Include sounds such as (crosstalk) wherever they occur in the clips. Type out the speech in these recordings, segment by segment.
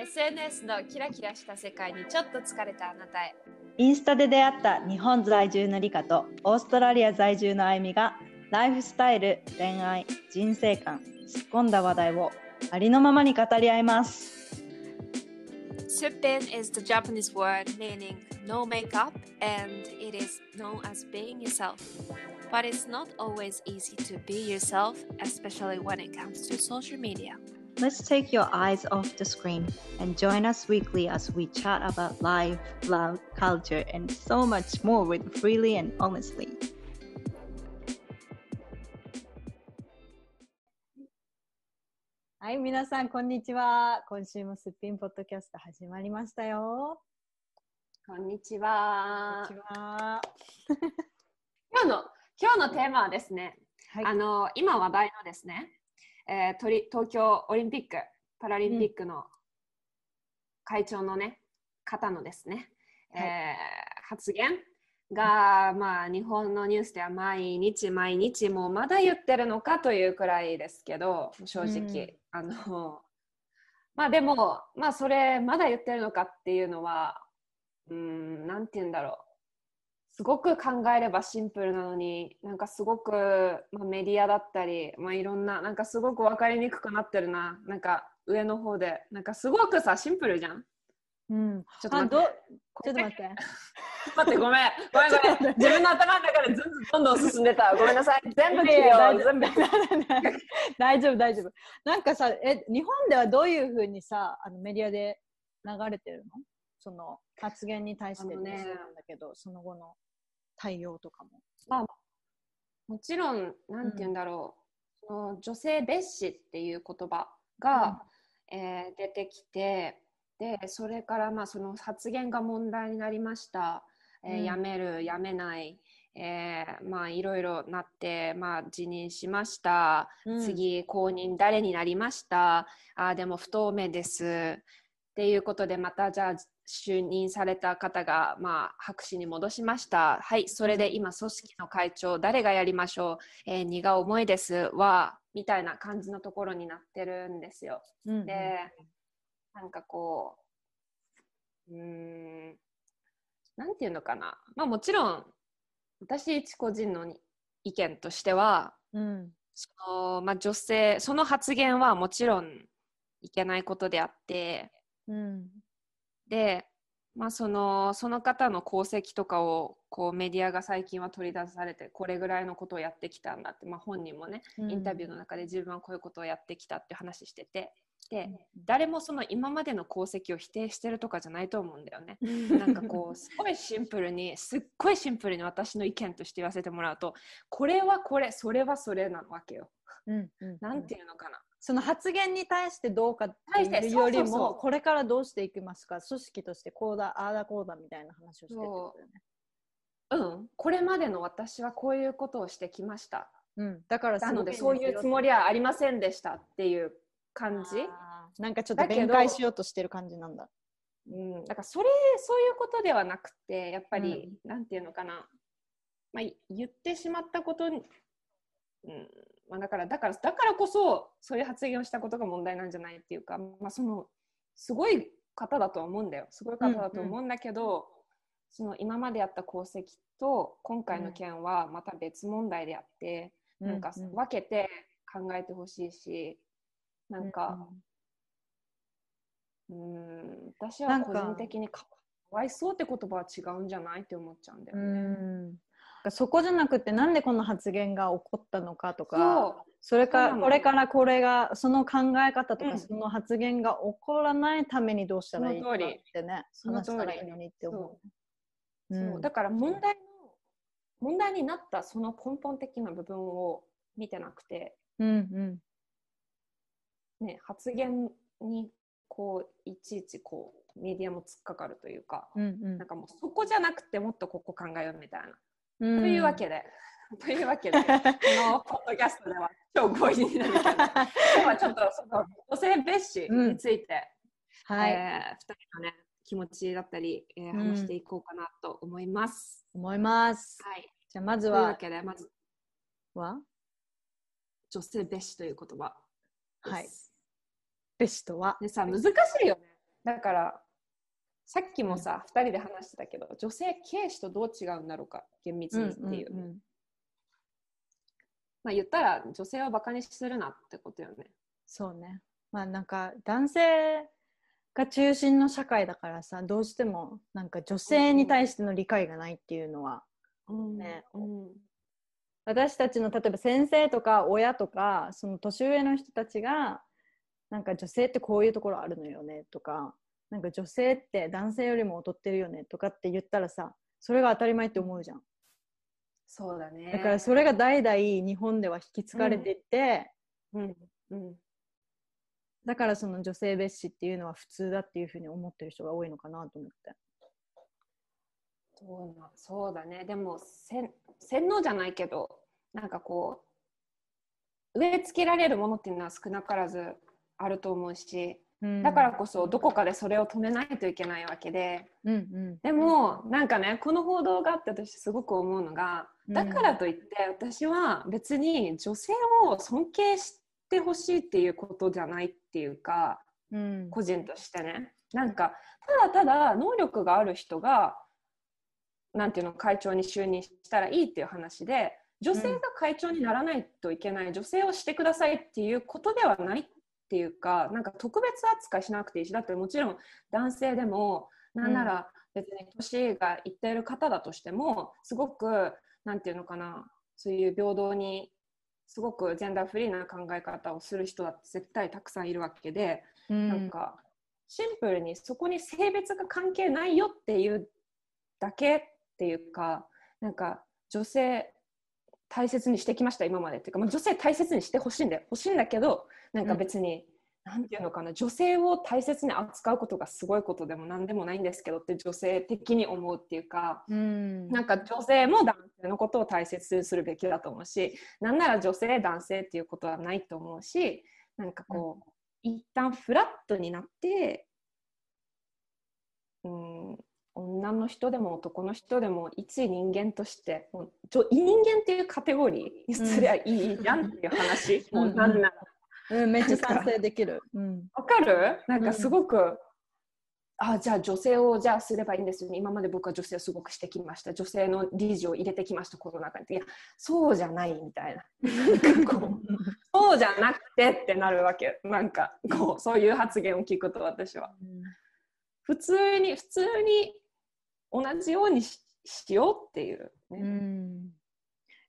SNS のキラキラした世界にちょっと疲れたあなたへインスタで出会った日本在住のリカとオーストラリア在住のあゆみがライフスタイル、恋愛、人生観、突っ込んだ話題をありのままに語り合います。Suppin is the Japanese word meaning no makeup and it is known as being yourself. But it's not always easy to be yourself, especially when it comes to social media. Let's take your eyes off the screen and join us weekly as we chat about life, love, culture, and so much more with freely and honestly. はい、皆さん、こんにちは。今週もすっぴんポッドキャスト始まりましたよ。こんにちこはんにちは。今日の今日のテーマはですね、はい、あの今話題のですね、えーとり東京オリンピック・パラリンピックの会長のね、方のですね、はい。えー発言が、まあ、日本のニュースでは毎日毎日もうまだ言ってるのかというくらいですけど正直、あのまあでもまあそれまだ言ってるのかっていうのはうんなんて言うんだろうすごく考えればシンプルなのになんかすごく、まあ、メディアだったり、まあ、いろんななんかすごく分かりにくくなってるな。なんか上の方で。なんかすごくさシンプルじゃん。うん、ちょっと待って。ちょっと待って。待ってごめん。ごめんごめん。(laughs) 自分の頭の中でずんずんどんどん進んでたごめんなさい。全部切るよ。全部。(laughs) 大丈夫大丈夫。なんかさえ日本ではどういうふうにさあのメディアで流れてるの？その発言に対してねそうなんだけど、その後の対応とかも。まあ、もちろん、なんて言うんだろう、その女性蔑視っていう言葉が、えー出てきて、で、それからまあその発言が問題になりました。えーうん辞める、辞めない、えーまあいろいろなって、まあ辞任しました。うん次、後任誰になりました。あーでも不透明です。っていうことでまたじゃあ就任された方が、まあ、白紙に戻しました。はい、それで今、組織の会長、誰がやりましょう、えー荷が重いですは、みたいな感じのところになってるんですよ。うんで、なんかこう、うーん、なんていうのかな。まあもちろん、私一個人の意見としては、うんそのまあ、女性、その発言はもちろんいけないことであって、うんで、まあ、そのその方の功績とかをこうメディアが最近は取り出されてこれぐらいのことをやってきたんだって、まあ、本人もねインタビューの中で自分はこういうことをやってきたって話しててで誰もその今までの功績を否定してるとかじゃないと思うんだよね。なんかこう (laughs) すごいシンプルにすっごいシンプルに私の意見として言わせてもらうとこれはこれそれはそれなわけよ。うんうんなんていうのかな。その発言に対してどうかっていうよりもこれからどうしていきますか？組織としてこうだああだこうだみたいな話をしてるよね。う。ん、これまでの私はこういうことをしてきました。うん、だからなのでそういうつもりはありませんでしたっていう感じ。なんかちょっと弁解しようとしてる感じなんだ。うん、だからそれそういうことではなくてやっぱり、なんていうのかな、まあ、い言ってしまったことに、うんまあ、だからだからだからこそそういう発言をしたことが問題なんじゃないっていうか、まあ、そのすごい方だとは思うんだよすごい方だと思うんだけど、その今までやった功績と今回の件はまた別問題であって、なんかうう分けて考えてほしいし、なんか、うん、私は個人的にかかわいそうって言葉は違うんじゃないって思っちゃうんだようね。んそこじゃなくてなんでこの発言が起こったのかとかそそれかこれからこれがその考え方とか、うん。その発言が起こらないためにどうしたらいいかってね話したらいいのにって思う。うう。んそう。だから問題の問題になったその根本的な部分を見てなくて、うんうん。ね、発言にこういちいちこうメディアも突っかかるというか、うんうん。なんかもうそこじゃなくてもっとここ考えようみたいな。うんというわけで、(laughs) というわけで、このポッドキャストでは超強引になるけど、(laughs) 今日はちょっとその女性蔑視について、はい、えー、2人のね、気持ちだったり、えーうん話していこうかなと思います。思います。はい。じゃあまずはというわけで、まず、は？女性蔑視という言葉。はいベストは？でさ、難しいよね。だからさっきもさ、2人で話してたけど女性軽視とどう違うんだろうか？厳密にっていう,、うんうんうんまあ言ったら女性をバカにするなってことよね。そうね。まあなんか男性が中心の社会だからさ、どうしてもなんか女性に対しての理解がないっていうのは、ね。うん。私たちの例えば先生とか親とか、その年上の人たちが、なんか女性ってこういうところあるのよねとか、なんか女性って男性よりも劣ってるよねとかって言ったらさ、それが当たり前って思うじゃん。そうだね。だからそれが代々日本では引き継がれていって、うん。うん。だからその女性蔑視っていうのは普通だっていうふうに思ってる人が多いのかなと思って。そうなそうだね。でも洗洗脳じゃないけどなんかこう植え付けられるものっていうのは少なからずあると思うしだからこそどこかでそれを止めないといけないわけで。うんうん。でもなんかねこの報道があって私すごく思うのがだからといって私は別に女性を尊敬してほしいっていうことじゃないっていうかうん。個人としてね。なんかただただ能力がある人がなんていうの会長に就任したらいいっていう話で女性が会長にならないといけない、女性をしてくださいっていうことではないっていうかなんか特別扱いしなくていいしだってもちろん男性でもなんなら別に年がいっている方だとしてもすごくなんていうのかなそういう平等にすごくジェンダーフリーな考え方をする人だって絶対たくさんいるわけで、うん。なんかシンプルにそこに性別が関係ないよっていうだけっていうかなんか女性大切にしてきました今までっていうか、まあ、女性大切にしてほしいんだよ。欲しいんだけどなんか別に、なんていうのかな女性を大切に扱うことがすごいことでも何でもないんですけどって女性的に思うっていうか。うんなんか女性も男性のことを大切にするべきだと思うしなんなら女性男性っていうことはないと思うしなんかこう、一旦フラットになってうん女の人でも男の人でも一人間としてもう人間っていうカテゴリーにすりゃいいじゃんっていう話、うんもうなんならうん、めっちゃ賛成できる。うん。わかる？なんかすごく、あじゃあ女性をじゃあすればいいんですよね。今まで僕は女性をすごくしてきました。女性の理事を入れてきましたこの中に。いやそうじゃないみたいな。なんかこう (laughs) そうじゃなくてってなるわけなんかこうそういう発言を聞くと私は。普通に普通に同じようにししようっていう、うねん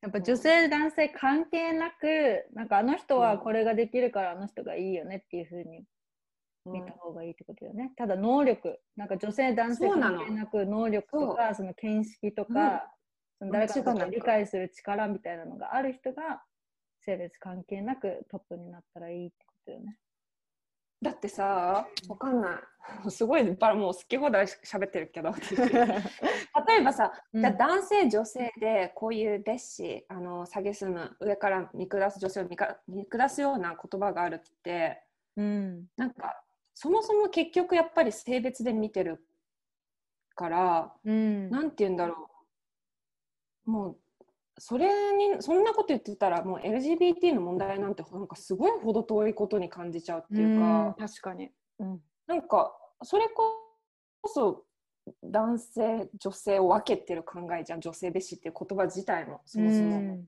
やっぱ女性男性関係なくなんかあの人はこれができるからあの人がいいよねっていうふうに見た方がいいってことよね。ただ能力。なんか女性男性関係なく能力とかその見識とか、その誰かのことを理解する力みたいなのがある人が性別関係なくトップになったらいいってことよね。だってさわかんない。(laughs) すごいばもう好き放題喋ってるけど (laughs) 私。例えばさ、うん。じゃあ男性女性でこういう蔑視あの蔑む上から見下す女性を見か見下すような言葉があるってうん。なんかそもそも結局やっぱり性別で見てるからうん。なんて言うんだろう。もうそれにそんなこと言ってたらもう LGBT の問題なんてなんかすごいほど遠いことに感じちゃうっていうか。うん確かに。うんなんかそれこそ男性女性を分けてる考えじゃん女性蔑視っていう言葉自体もそもそも、うん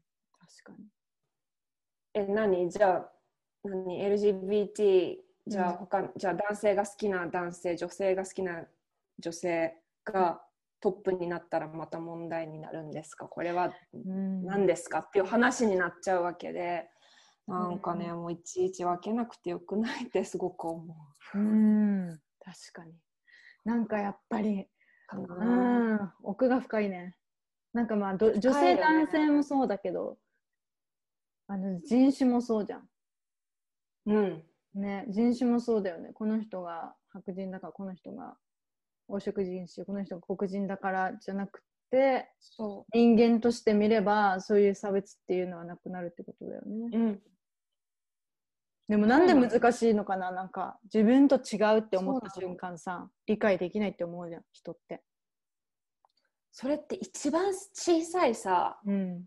確かに。え何？じゃあ何？LGBT じゃあ他、じゃあ男性が好きな男性女性が好きな女性がトップになったらまた問題になるんですか？これはうん何ですか？っていう話になっちゃうわけでなんかね、うもういちいち分けなくてよくないってすごく思ううん確かに。なんかやっぱり、かうな。ん、奥が深いね。なんかまあど女深いよね性男性もそうだけど、あの人種もそうじゃん。うんね、人種もそうだよね。この人が白人だから、この人が黄色人種、この人が黒人だからじゃなくて、そ人間として見れば、そういう差別っていうのはなくなるってことだよね。う。うん。でもなんで難しいのかな？なんか自分と違うって思った瞬間さ、理解できないって思うじゃん、人って。それって一番小さいさ、うん。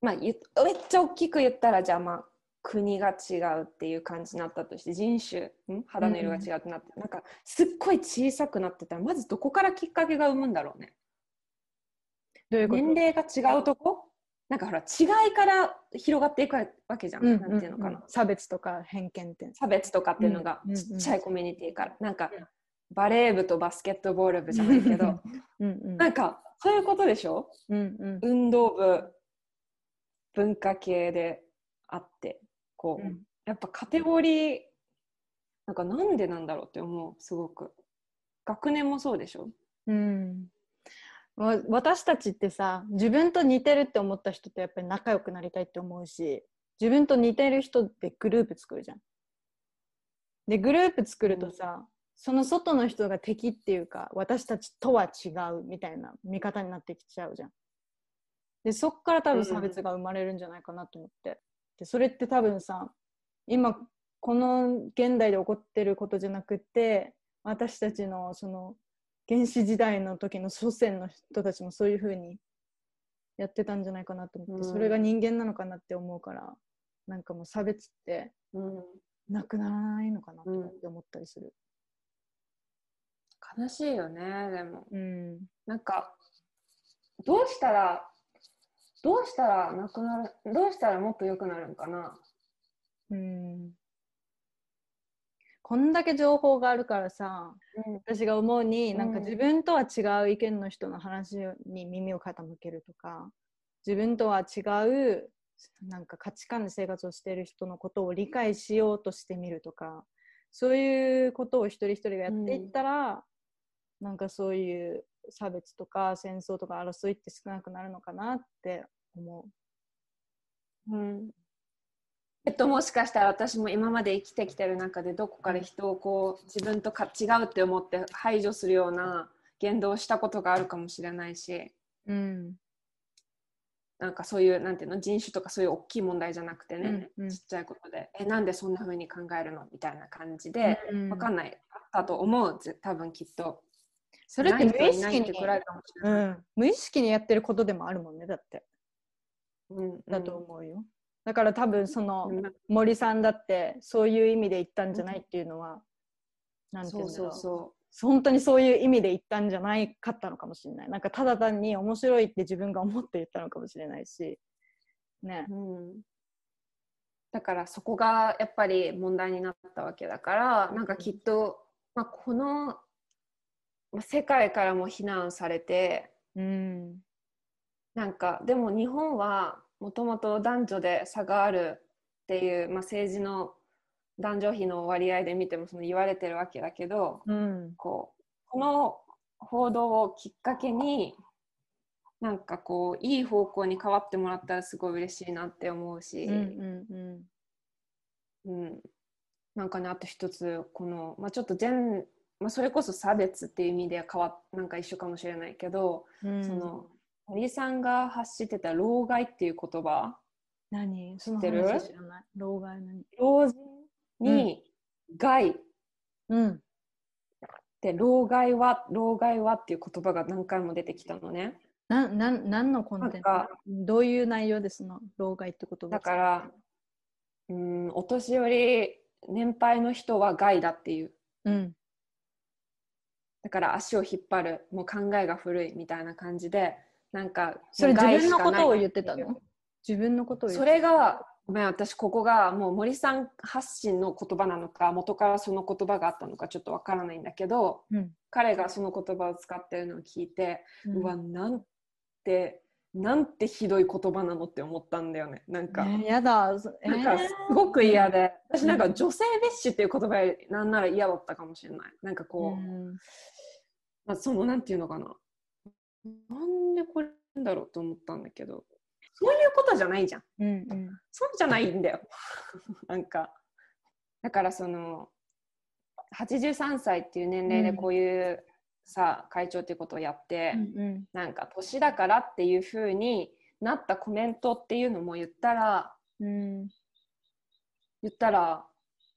まあ、ゆめっちゃ大きく言ったらじゃあまあ国が違うっていう感じになったとして人種ん？肌の色が違うってなって、なんかすっごい小さくなってたらまずどこからきっかけが生むんだろうね。どういうこと？年齢が違うとこ？なんかほら違いから広がっていくわけじゃん、うんなんていうのかな、ん差別とか偏見って。差別とかっていうのがうんうんうんちっちゃいコミュニティから、なんかバレー部とバスケットボール部じゃないけど。(laughs) うんうん。なんかそういうことでしょ？うんうん。運動部文化系であってこう、うんやっぱカテゴリーなんかなんでなんだろうって思うすごく学年もそうでしょ？うんわ私たちってさ自分と似てるって思った人とやっぱり仲良くなりたいって思うし自分と似てる人ってグループ作るじゃん。でグループ作るとさ、その外の人が敵っていうか私たちとは違うみたいな見方になってきちゃうじゃん。でそっから多分差別が生まれるんじゃないかなと思って。でそれって多分さ今この現代で起こってることじゃなくて私たちのその原始時代の時の祖先の人たちもそういうふうにやってたんじゃないかなと思って、うん。それが人間なのかなって思うからなんかもう差別ってうん、なくならないのかなって思ったりする。悲しいよねでも。うん。なんかどうしたらどうしたらなくなるどうしたらもっと良くなるんかな？うん。こんだけ情報があるからさ私が思うに、うん。なんか自分とは違う意見の人の話に耳を傾けるとか自分とは違うなんか価値観で生活をしている人のことを理解しようとしてみるとかそういうことを一人一人がやっていったら、なんかそういう差別とか戦争とか争いって少なくなるのかなって思う。ん。えっと、もしかしたら私も今まで生きてきてる中でどこかで人をこう自分とか違うって思って排除するような言動をしたことがあるかもしれないしう。うん。なんかそういうなんていうの人種とかそういう大きい問題じゃなくてね、うんうん。ちっちゃいことでえなんでそんな風に考えるの？みたいな感じで、うん。わかんない。あったと思うぜ多分きっとそれって無意識にってくらいかもしれない、うん、無意識にやってることでもあるもんねだって。うんだと思うよ、だから多分そのうん。森さんだってそういう意味で言ったんじゃないっていうのは、なんていそううんだろう。そうそ本当にそういう意味で言ったんじゃないかったのかもしれない。なんかただ単に面白いって自分が思って言ったのかもしれないし。ね。う、うん、だからそこがやっぱり問題になったわけだからなんかきっと、まあ、このまあ世界からも非難されてうん。なんかでも日本はもともと男女で差があるっていう、まあ、政治の男女比の割合で見てもその言われてるわけだけどうん。こうこの報道をきっかけになんかこういい方向に変わってもらったらすごい嬉しいなって思うし、うんうんうん、なんかねあと一つこの、まあ、ちょっと全、まあ、それこそ差別っていう意味では変わなんか一緒かもしれないけど、うん。その森さんが発してた老害っていう言葉。知ってる？老害何？老人に害、うん。で老害は老害はっていう言葉が何回も出てきたのね。ななん何のコンテンツ？なんかどういう内容でその老害ってことだからうんお年寄り年配の人は害だっていう。うんだから足を引っ張るもう考えが古いみたいな感じでなんかそれ自分のことを言ってたの？自分のことをそてれがごめん私ここがもう森さん発信の言葉なのか元からその言葉があったのかちょっとわからないんだけどうん。彼がその言葉を使ってるのを聞いて、うわなんてなんてひどい言葉なのって思ったんだよね。なんか、えーやだ、そえー。なんかすごく嫌で。私なんか女性蔑視っていう言葉よりなんなら嫌だったかもしれない。なんかこう、うん。まあ、そのなんていうのかな。なんでこれなんだろうと思ったんだけど。そういうことじゃないじゃん。うんうん。そうじゃないんだよ。(laughs) なんか。だからその83歳っていう年齢でこういうさ、会長っていうことをやって、うんなんか年だからっていう風になったコメントっていうのも言ったらうん。言ったら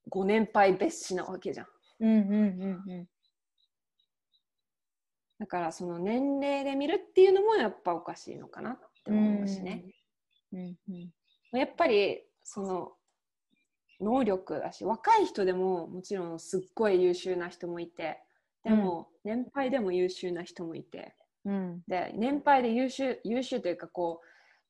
ご年配蔑視なわけじゃん。うんうんうんうん。だからその年齢で見るっていうのもやっぱおかしいのかなって思うしね、うんうん。やっぱりその能力だし若い人でももちろんすっごい優秀な人もいてでも、年配でも優秀な人もいて。うん。で年配で優秀優秀というかこ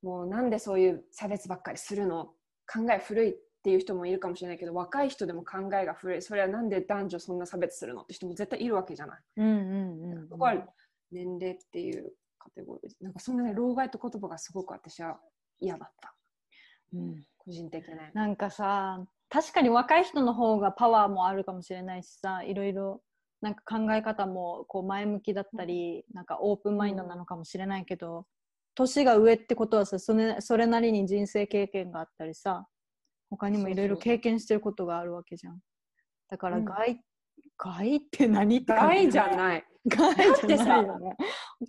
うもうなんでそういう差別ばっかりするの考え古いっていう人もいるかもしれないけど若い人でも考えが古い。それはなんで男女そんな差別するのって人も絶対いるわけじゃない。うんうんうんそこは年齢っていうカテゴリー。なんかそんなね老害って言葉がすごく私は嫌だった。うん。個人的ね。なんかさ確かに若い人の方がパワーもあるかもしれないしさいろいろなんか考え方もこう前向きだったり、なんかオープンマインドなのかもしれないけど、年が上ってことはさそれそれなりに人生経験があったりさ他にもいろいろ経験してることがあるわけじゃん。だからうん。害、害って何って害じゃない。(laughs) 害じゃないよね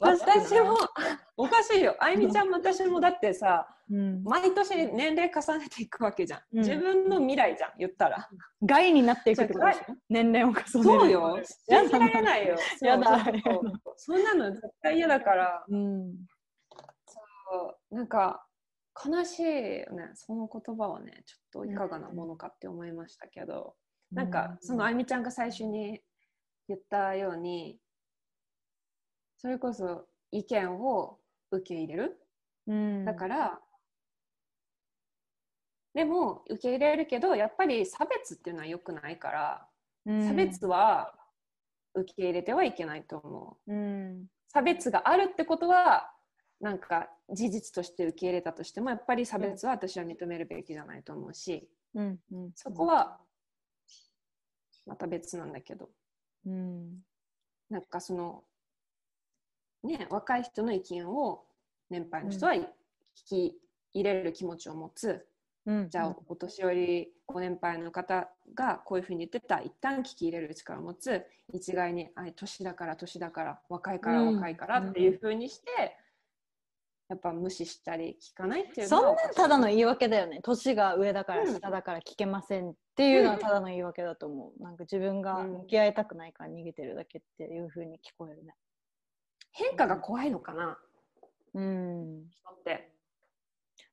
私もおかしいよ。あいみちゃんも私もだってさうん、毎年年齢重ねていくわけじゃん。うん自分の未来じゃん言ったら。害になっていくってことでしょ？年齢を重ねるそうよ。信じられないよ。やだそんなの絶対嫌だから。うんそうなんか悲しいよね。その言葉はね、ちょっといかがなものかって思いましたけど、なんかそのあいみちゃんが最初に言ったように、それこそ意見を受け入れる。うん。だから、でも受け入れるけど、やっぱり差別っていうのは良くないから、うん。差別は受け入れてはいけないと思う。うん。差別があるってことはなんか事実として受け入れたとしてもやっぱり差別は私は認めるべきじゃないと思うしうん。うん。そこはまた別なんだけど。うん。なんかそのね若い人の意見を年配の人は聞き入れる気持ちを持つ。うん。じゃあお年寄りご年配の方がこういうふうに言ってた。一旦聞き入れる力を持つ。一概にあ年だから年だから若いからうん。若いからっていうふうにして、やっぱ無視したり聞かないっていうのそんなんただの言い訳だよね。年が上だからうん。下だから聞けませんっていうのはただの言い訳だと思う、なんか自分が向き合いたくないから逃げてるだけっていうふうに聞こえるね変化が怖いのかな？うん。人って。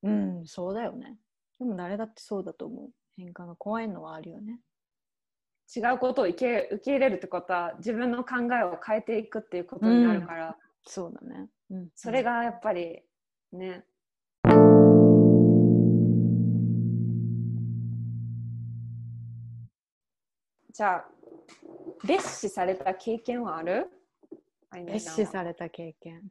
うんそうだよね。でも誰だってそうだと思う。変化が怖いのはあるよね。違うことを受け受け入れるってことは自分の考えを変えていくっていうことになるから、そうだね、うん、それがやっぱりね。じゃあ蔑視された経験はある？蔑視された経験。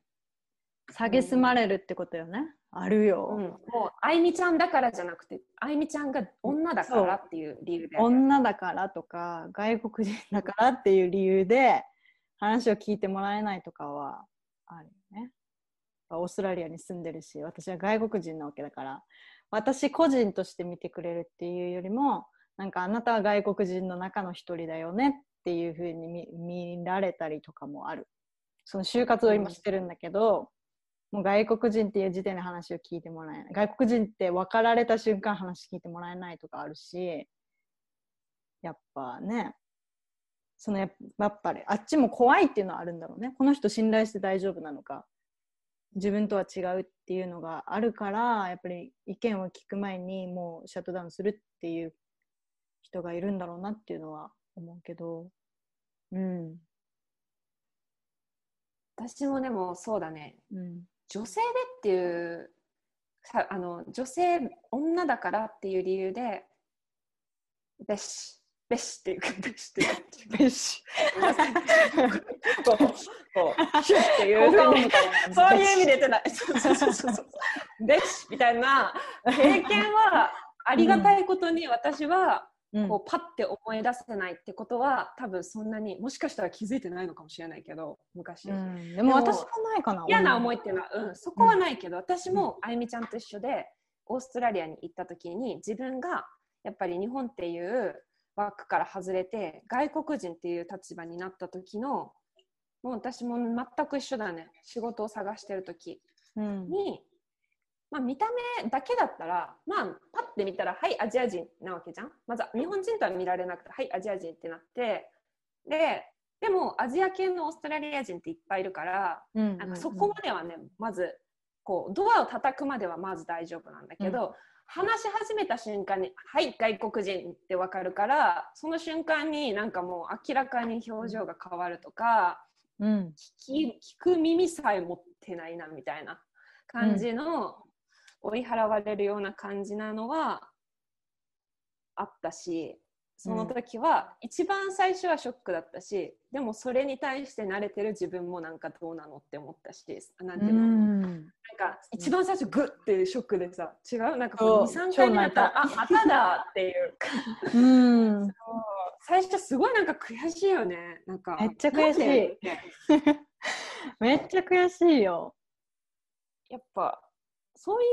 蔑まれるってことよね、あるよ、うん、もうあいみちゃんだからじゃなくてあいみちゃんが女だからっていう理由で。女だからとか外国人だからっていう理由で話を聞いてもらえないとかはあるよね。オーストラリアに住んでるし私は外国人なわけだから。私個人として見てくれるっていうよりもなんかあなたは外国人の中の一人だよねっていうふうに見見られたりとかもある。その就活を今してるんだけど、もう外国人っていう時点で話を聞いてもらえない。外国人って分かられた瞬間話聞いてもらえないとかあるし、やっぱね、そのやっやっぱりあっちも怖いっていうのはあるんだろうね。この人信頼して大丈夫なのか、自分とは違うっていうのがあるから、やっぱり意見を聞く前にもうシャットダウンするっていう人がいるんだろうなっていうのは思うけど、うん、私もでもそうだね。うん、女性でっていうさあの女性女だからっていう理由でべしべしっていうか (laughs) べしっていうよし。こうこうシュッっていうそういう意味で言ってない。そうそうそうそうそう。べしみたいな。経験はありがたいことに私はう (laughs) んこうパッて思い出せないってことは多分そんなにもしかしたら気づいてないのかもしれないけど昔、うん、でも私はないかな。嫌な思いっていうのは、うん、そこはないけど、私もあゆみちゃんと一緒でオーストラリアに行った時に自分がやっぱり日本っていう枠から外れて外国人っていう立場になった時のもう私も全く一緒だね。仕事を探してる時うん、に、まあ、見た目だけだったらまあパッて見たらはいアジア人なわけじゃん。まず日本人とは見られなくてはいアジア人ってなってででもアジア系のオーストラリア人っていっぱいいるからうんなんかそこまではね、まずこうドアを叩くまではまず大丈夫なんだけど、話し始めた瞬間に「はい外国人」って分かるからその瞬間になんかもう明らかに表情が変わるとか、うん。聞き聞く耳さえ持ってないなみたいな感じの、追い払われるような感じなのはあったしその時は一番最初はショックだったし、でもそれに対して慣れてる自分もなんかどうなのって思ったしなんていうの、なんか一番最初グッてショックでさ違う？なんかそう。23回目だったらあまただっていう。(laughs) うん。最初すごいなんか悔しいよね。なんかめっちゃ悔しい。(laughs) めっちゃ悔しいよ。やっぱそういう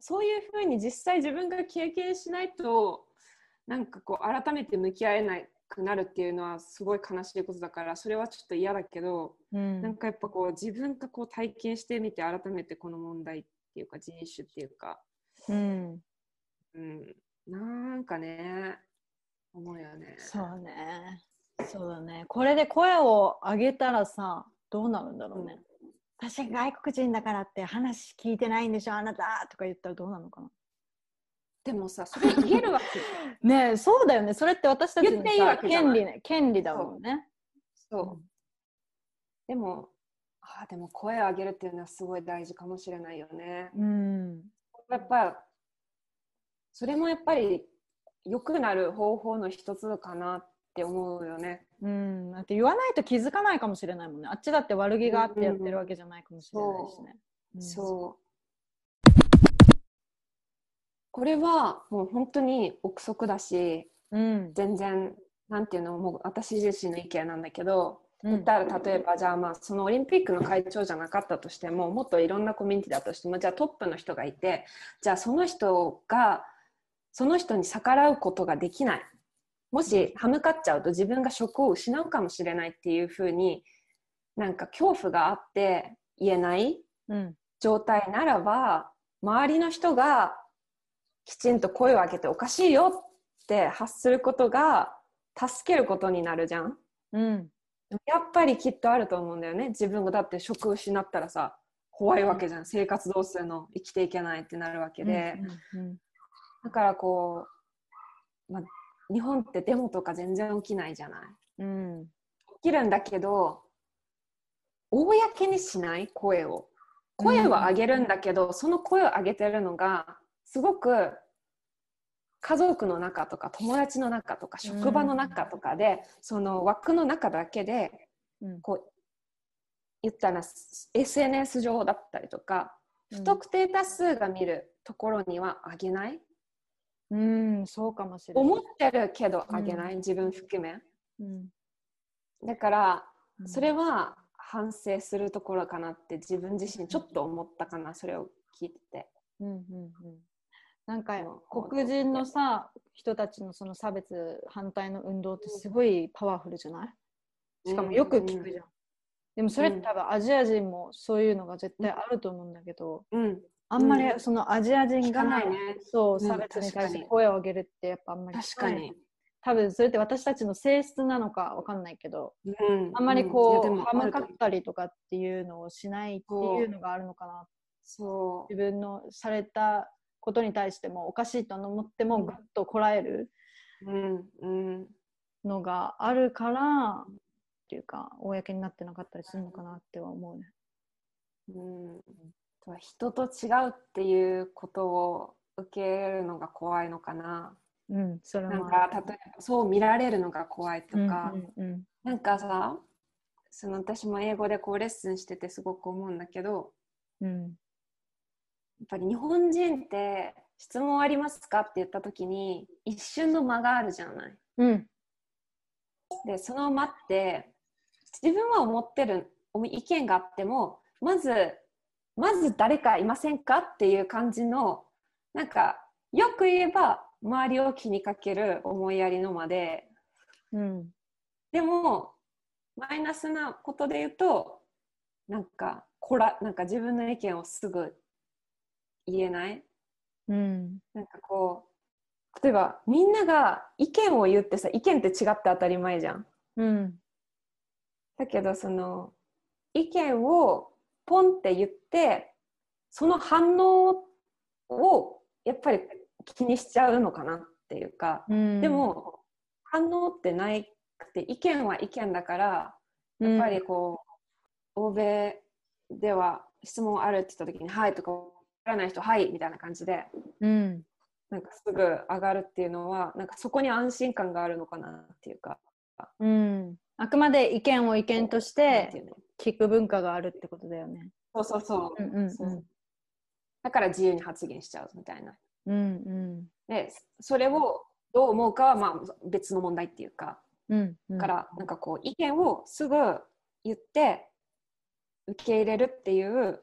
そういうふうに実際自分が経験しないとなんかこう改めて向き合えなくなるっていうのはすごい悲しいことだからそれはちょっと嫌だけど、うんなんかやっぱこう自分がこう体験してみて改めてこの問題っていうか人種っていうか、うん、うん、なんかね思うよね。そうね。そうだね。これで声を上げたらさ、どうなるんだろうね。私外国人だからって話聞いてないんでしょ、あなたとか言ったらどうなのかな。でもさそれ言えるわけ (laughs) ねえ、そうだよね。それって私たちのさ権利ね、権利だもんね。そう。でもあでも声を上げるっていうのはすごい大事かもしれないよね。うん。やっぱそれもやっぱり良くなる方法の一つかなって思うよね。うん。だって言わないと気づかないかもしれないもんね。あっちだって悪気があってやってるわけじゃないかもしれないしね。うんそう。これはもう本当に憶測だしうん。全然なんていうのもう私自身の意見なんだけどうん言ったら例えばじゃあまあそのオリンピックの会長じゃなかったとしてももっといろんなコミュニティだとしてもじゃあトップの人がいてじゃあその人がその人に逆らうことができないもし歯向かっちゃうと自分が職を失うかもしれないっていうふうになんか恐怖があって言えないうん。状態ならば周りの人がきちんと声を上げておかしいよって発することが助けることになるじゃん。うん。やっぱりきっとあると思うんだよね。自分がだって職を失ったらさ怖いわけじゃん。生活どうするの生きていけないってなるわけで。うんだからこう、まあ、日本ってデモとか全然起きないじゃない。うん。起きるんだけど公にしない？声を。声を上げるんだけど、その声を上げてるのがすごく家族の中とか友達の中とか職場の中とかで、その枠の中だけでうん。こう言ったら SNS 上だったりとか、不特定多数が見るところには上げない？うん、そうかもしれない。思ってるけど上げない、自分含め？うん。だからうん。それは反省するところかなって自分自身ちょっと思ったかなそれを聞いてて。うんうんうん。なんか黒人のさ人たちのその差別反対の運動ってすごいパワフルじゃない？しかもよく聞くじゃん。でもそれって多分アジア人もそういうのが絶対あると思うんだけど、うん、あんまりそのアジア人がないね。そううん差別に。対して声を上げるってやっぱあんまり確かに。多分それって私たちの性質なのかわかんないけどうん、あんまりこう、うん。歯向かったりとかっていうのをしないっていうのがあるのかな。そ自分のされたことに対してもおかしいと思ってもぐっとこらえる。のがあるからっていうか公になってなかったりするのかなっては思うね。うん、と人と違うっていうことを受けるのが怖いのかな。うん、それなんもか例えばそう見られるのが怖いとか、うんうんなんかさその私も英語でこうレッスンしててすごく思うんだけどうん。やっぱり日本人って質問ありますかって言った時に一瞬の間があるじゃない。うん。でその間って自分は思ってる意見があってもまずまず誰かいませんか？っていう感じのなんかよく言えば周りを気にかける思いやりの間で。うん。でもマイナスなことで言うとなんかこらなんか自分の意見をすぐ言えない。うん。なんかこう例えばみんなが意見を言ってさ意見って違って当たり前じゃん。うん。だけどその意見をポンって言ってその反応をやっぱり気にしちゃうのかなっていうか、うん。でも反応ってないくて意見は意見だからやっぱりこう、欧米では質問あるって言った時に「はい」とか「わからない人はい」みたいな感じでうん。なんかすぐ上がるっていうのはなんかそこに安心感があるのかなっていうか。うん、あくまで意見を意見として聞く文化があるってことだよね。そうそうそう,、うんうんうん。そう。だから自由に発言しちゃうみたいな。うんうん。でそれをどう思うかはまあ別の問題っていうか。うんうん。だからなんかこう意見をすぐ言って受け入れるっていう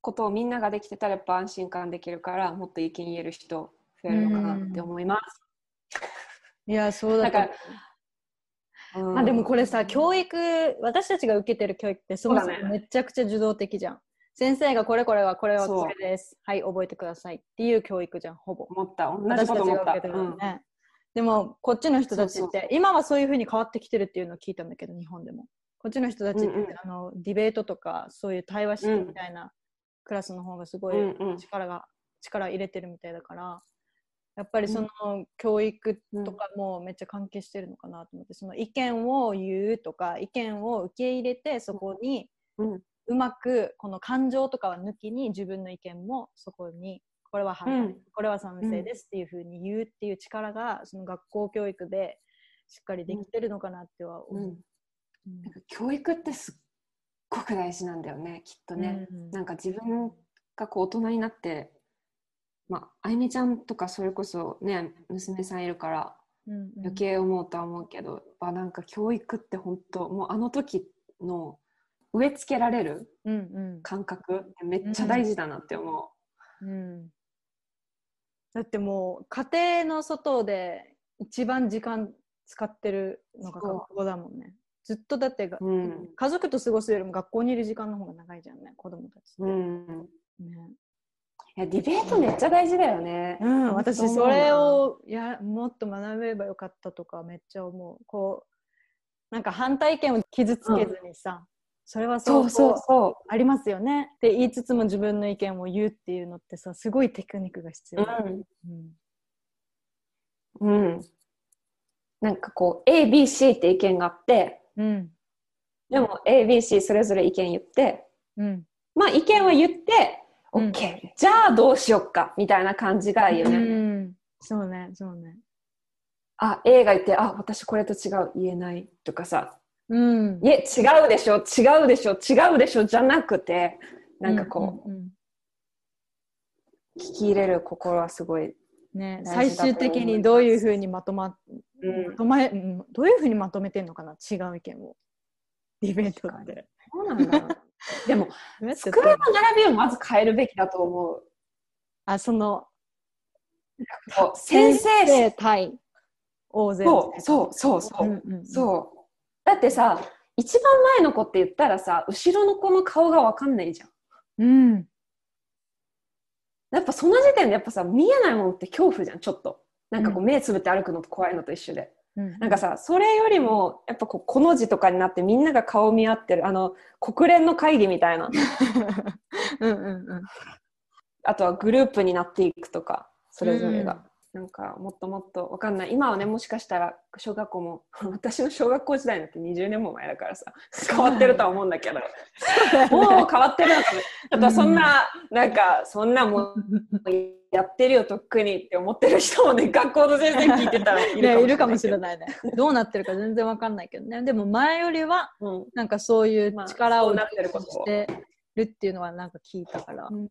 ことをみんなができてたらやっぱ安心感できるからもっと意見言える人増えるのかなって思います。いやそうだからだうんまあでもこれさ教育私たちが受けてる教育ってそもそもめちゃくちゃ受動的じゃん。先生がこれこれはこれはこれです。はい覚えてくださいっていう教育じゃんほぼ。思った同じこと思った。が受けてるうん。でもこっちの人たちって今はそういうふうに変わってきてるっていうのを聞いたんだけど日本でも。こっちの人たちって、うんうんあのディベートとかそういう対話式みたいなクラスの方がすごいうんうん力が、力入れてるみたいだからやっぱりその教育とかもめっちゃ関係してるのかなと思って、その意見を言うとか意見を受け入れてそこにうん。うまくこの感情とかは抜きに自分の意見もそこにこれは反対、うん。これは賛成ですっていうふうに言うっていう力がその学校教育でしっかりできてるのかなっては思う。うんうん。なんか教育ってすっごく大事なんだよねきっとね。うん。なんか自分がこう大人になって、まあ、あゆみちゃんとかそれこそね娘さんいるからうんうん。余計思うとは思うけど、やっぱなんか教育って本当もうあの時の植え付けられるうんうん。感覚ってめっちゃ大事だなって思う。ん。だってもう家庭の外で一番時間使ってるのが学校だもんね。ずっとだって。うん。家族と過ごすよりも学校にいる時間の方が長いじゃんね子供たちって。うん、ねいやディベートめっちゃ大事だよね。うん、私それをやもっと学べばよかったとかめっちゃ思う。こうなんか反対意見を傷つけずにさ、それはそそううそうそありますよねって言いつつも自分の意見を言うっていうのってさすごいテクニックが必う。要だ、うんうんうん。なんかこう A、B、C って意見があってうんでも A、B、C それぞれ意見言ってうんまあ意見は言って、うん OK じゃあどうしよっか。みたいな感じがいいよね。うん。そうねそうね。あ A が言ってあ私これと違う言えないとかさ。うん。いえ違うでしょ違うでしょ違うでしょじゃなくてなんかこう、聞き入れる心はすごい、ね、最終的にどういうふうにまとま,、うん。まとまうん。どういうふうにまとめてんのかな違う意見を。ディベートって。そうなんだでも机の並びをまず変えるべきだと思う。あその先生生。対大勢そうそうそうそう、うんうんうん。そう。だってさ一番前の子って言ったらさ後ろの子の顔が分かんないじゃん。うん。やっぱその時点でやっぱさ見えないものって恐怖じゃんちょっと。なんかこううん。目つぶって歩くのと怖いのと一緒で、うんなんかさそれよりもやっぱこうこの字とかになってみんなが顔見合ってるあの国連の会議みたいな。(laughs) うんうんうん。あとはグループになっていくとかそれぞれが、うんなんかもっともっとわかんない。今はねもしかしたら小学校も (laughs) 私の小学校時代なんて20年も前だからさ (laughs) 変わってるとは思うんだけど。もう変わってるのかも。あとそんな、なんかそんなもうやってるよとっくにって思ってる人もね (laughs) 学校の先生聞いてたらいるかもしれないね。どうなってるか全然わかんないけどね。でも前よりはうんなんかそういうまあ力をしてるっていうのはなんか聞いたから。うん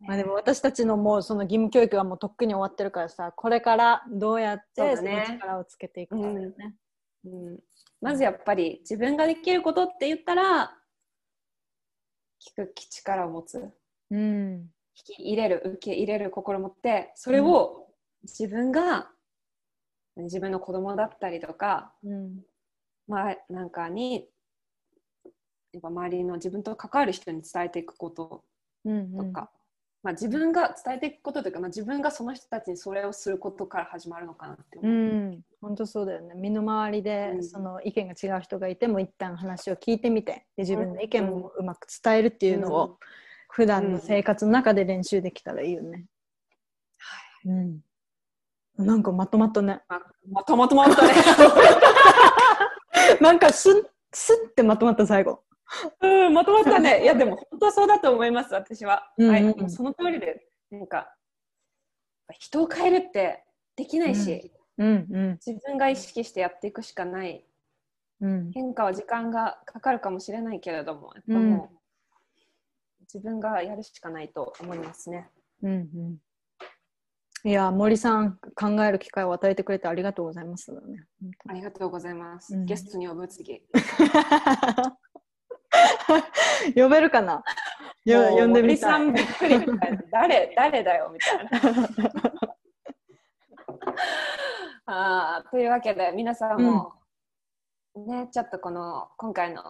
まあでも私たちのもうその義務教育がもうとっくに終わってるからさ、これからどうやってその力をつけていくかだよね。うんまずやっぱり自分ができることって言ったら聞く力を持つうん。引き入れる受け入れる心を持ってそれを自分が、自分の子供だったりとか、うん。まあ、なんかにやっぱ周りの自分と関わる人に伝えていくことうん。とか、まあ、自分が伝えていくことというか、まあ、自分がその人たちにそれをすることから始まるのかなってう思う。ん。本当そうだよね。身の回りでうんその意見が違う人がいても一旦話を聞いてみて、で自分の意見もうまく伝えるっていうのを普段の生活の中で練習できたらいいよね。うん。なんかまとまったね。ままとまとまったね。(laughs) なんかスン、スンってまとまった最後。うん、まとまったね。いや、でも本当そうだと思います、私は。うんうんはい、もうその通りで、なんか、人を変えるってできないし、うんうん自分が意識してやっていくしかない。うん。変化は時間がかかるかもしれないけれども、やっぱうんもう、自分がやるしかないと思いますね。うんうん。いや、森さん、考える機会を与えてくれてありがとうございます、ね。ありがとうございます。うんゲストに呼ぶ次。(laughs) 呼べるかな？よ呼んでみたい。森さんびっくりみたいな。誰、誰だよみたいな。(laughs) あーというわけで、皆さんも、ね、ちょっとこの今回の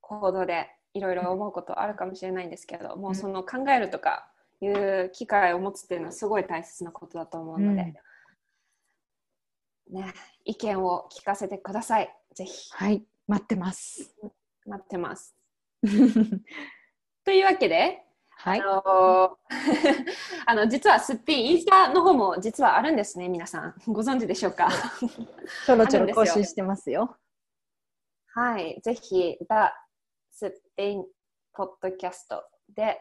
行動でいろいろ思うことあるかもしれないんですけど、もうその考えるとかいう機会を持つっていうのはすごい大切なことだと思うので、ね、意見を聞かせてください。ぜひはい、待ってます。待ってます。(laughs) というわけで、はいあ。のー (laughs) あの実はすっぴんインスタの方も実はあるんですね皆さんご存知でしょうか？ちょろちょろ更新してますよ。はいぜひすっぴんポッドキャストで、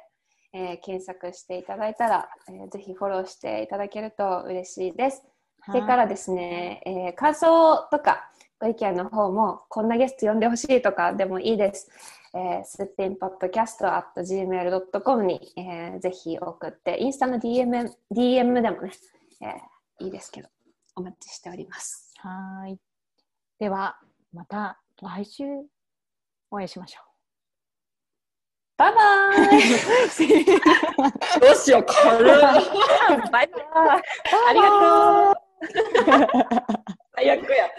えー検索していただいたら、えーぜひフォローしていただけると嬉しいですそれからですね、えー感想とかご意見の方もこんなゲスト呼んでほしいとかでもいいです。えー、すっぴんポッドキャスト at gmail.com に、えーぜひ送って、インスタの DM, DM でもね、えーいいですけど、お待ちしております。はい。では、また来週お会いしましょバイバイどうしよう、軽い。バイバイ。ありがとう。最悪や。